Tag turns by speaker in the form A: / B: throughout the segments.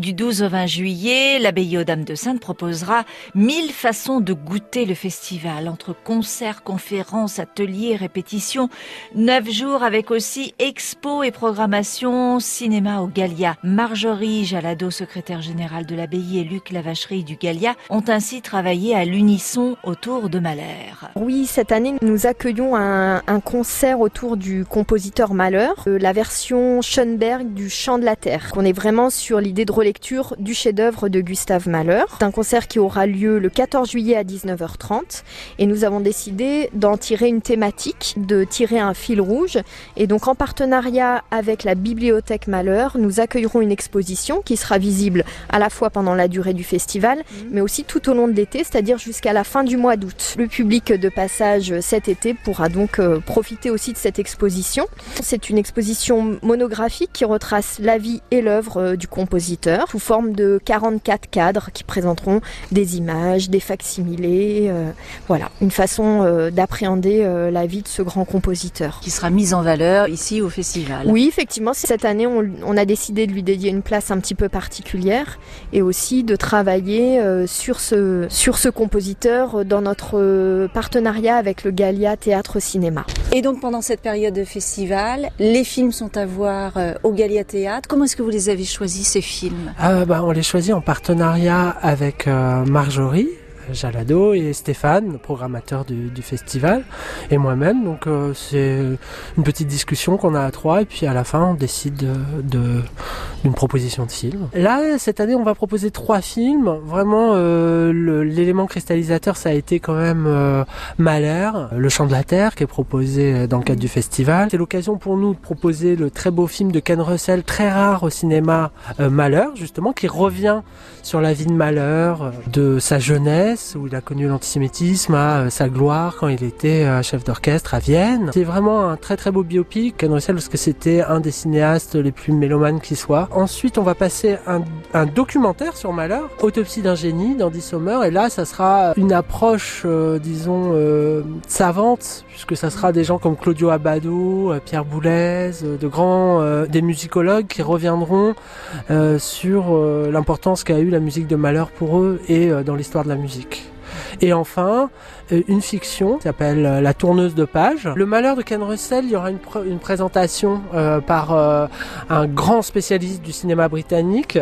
A: Du 12 au 20 juillet, l'abbaye aux Dames de Sainte proposera mille façons de goûter le festival, entre concerts, conférences, ateliers, répétitions, neuf jours avec aussi expo et programmation cinéma au Gallia. Marjorie Jalado, secrétaire générale de l'abbaye et Luc Lavacherie du Gallia ont ainsi travaillé à l'unisson autour de Malheur.
B: Oui, cette année, nous accueillons un, concert autour du compositeur Malheur, euh, la version Schoenberg du Chant de la Terre. On est vraiment sur l'idée de lecture du chef-d'œuvre de Gustave Mahler. C'est un concert qui aura lieu le 14 juillet à 19h30 et nous avons décidé d'en tirer une thématique, de tirer un fil rouge et donc en partenariat avec la bibliothèque Mahler, nous accueillerons une exposition qui sera visible à la fois pendant la durée du festival mmh. mais aussi tout au long de l'été, c'est-à-dire jusqu'à la fin du mois d'août. Le public de passage cet été pourra donc euh, profiter aussi de cette exposition. C'est une exposition monographique qui retrace la vie et l'œuvre euh, du compositeur sous forme de 44 cadres qui présenteront des images, des facsimilés, euh, voilà, une façon euh, d'appréhender euh, la vie de ce grand compositeur.
A: Qui sera mise en valeur ici au festival.
B: Oui, effectivement, cette année, on, on, a décidé de lui dédier une place un petit peu particulière et aussi de travailler euh, sur, ce, sur ce compositeur dans notre partenariat avec le Gallia Théâtre Cinéma.
A: Et donc pendant cette période de festival, les films sont à voir au Gallia Théâtre. Comment est-ce que vous les avez choisis ces films?
C: Ah, bah, On les choisit en partenariat avec euh, Marjorie, Jalado et Stéphane, programmateur du, du festival, et moi-même. Donc euh, c'est une petite discussion qu'on a à trois, et puis à la fin on décide d'une proposition de film. Là, cette année, on va proposer trois films. Vraiment, euh, l'élément cristallisateur, ça a été quand même euh, Malheur, Le Chant de la Terre, qui est proposé dans le cadre du festival. C'est l'occasion pour nous de proposer le très beau film de Ken Russell, très rare au cinéma, Malheur, justement, qui revient sur la vie de Malheur, de sa jeunesse où il a connu l'antisémitisme à euh, sa gloire quand il était euh, chef d'orchestre à Vienne. C'est vraiment un très très beau biopic, Ken Russell, parce que c'était un des cinéastes les plus mélomanes qui soit. Ensuite, on va passer un, documentaire sur Malheur, Autopsie d'un génie d'Andy Sommer, et là, ça sera une approche, euh, disons, savante, puisque ça sera des gens comme Claudio Abbado, Pierre Boulez, des musicologues qui reviendront sur l'importance qu'a eu la musique de Malheur pour eux et dans l'histoire de la musique. Et enfin, euh, une fiction qui s'appelle euh, La tourneuse de page. Le malheur de Ken Russell, il y aura une, pr une présentation euh, par un grand spécialiste du cinéma britannique,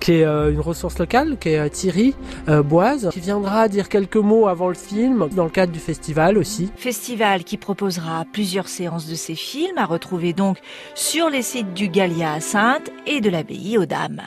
C: qui est une ressource locale, qui est Thierry Boise, qui viendra dire quelques mots avant le film, dans le cadre du festival aussi.
A: Festival qui proposera plusieurs séances de ces films, à retrouver donc sur les sites du Gallia à Sainte et de l'abbaye aux Dames.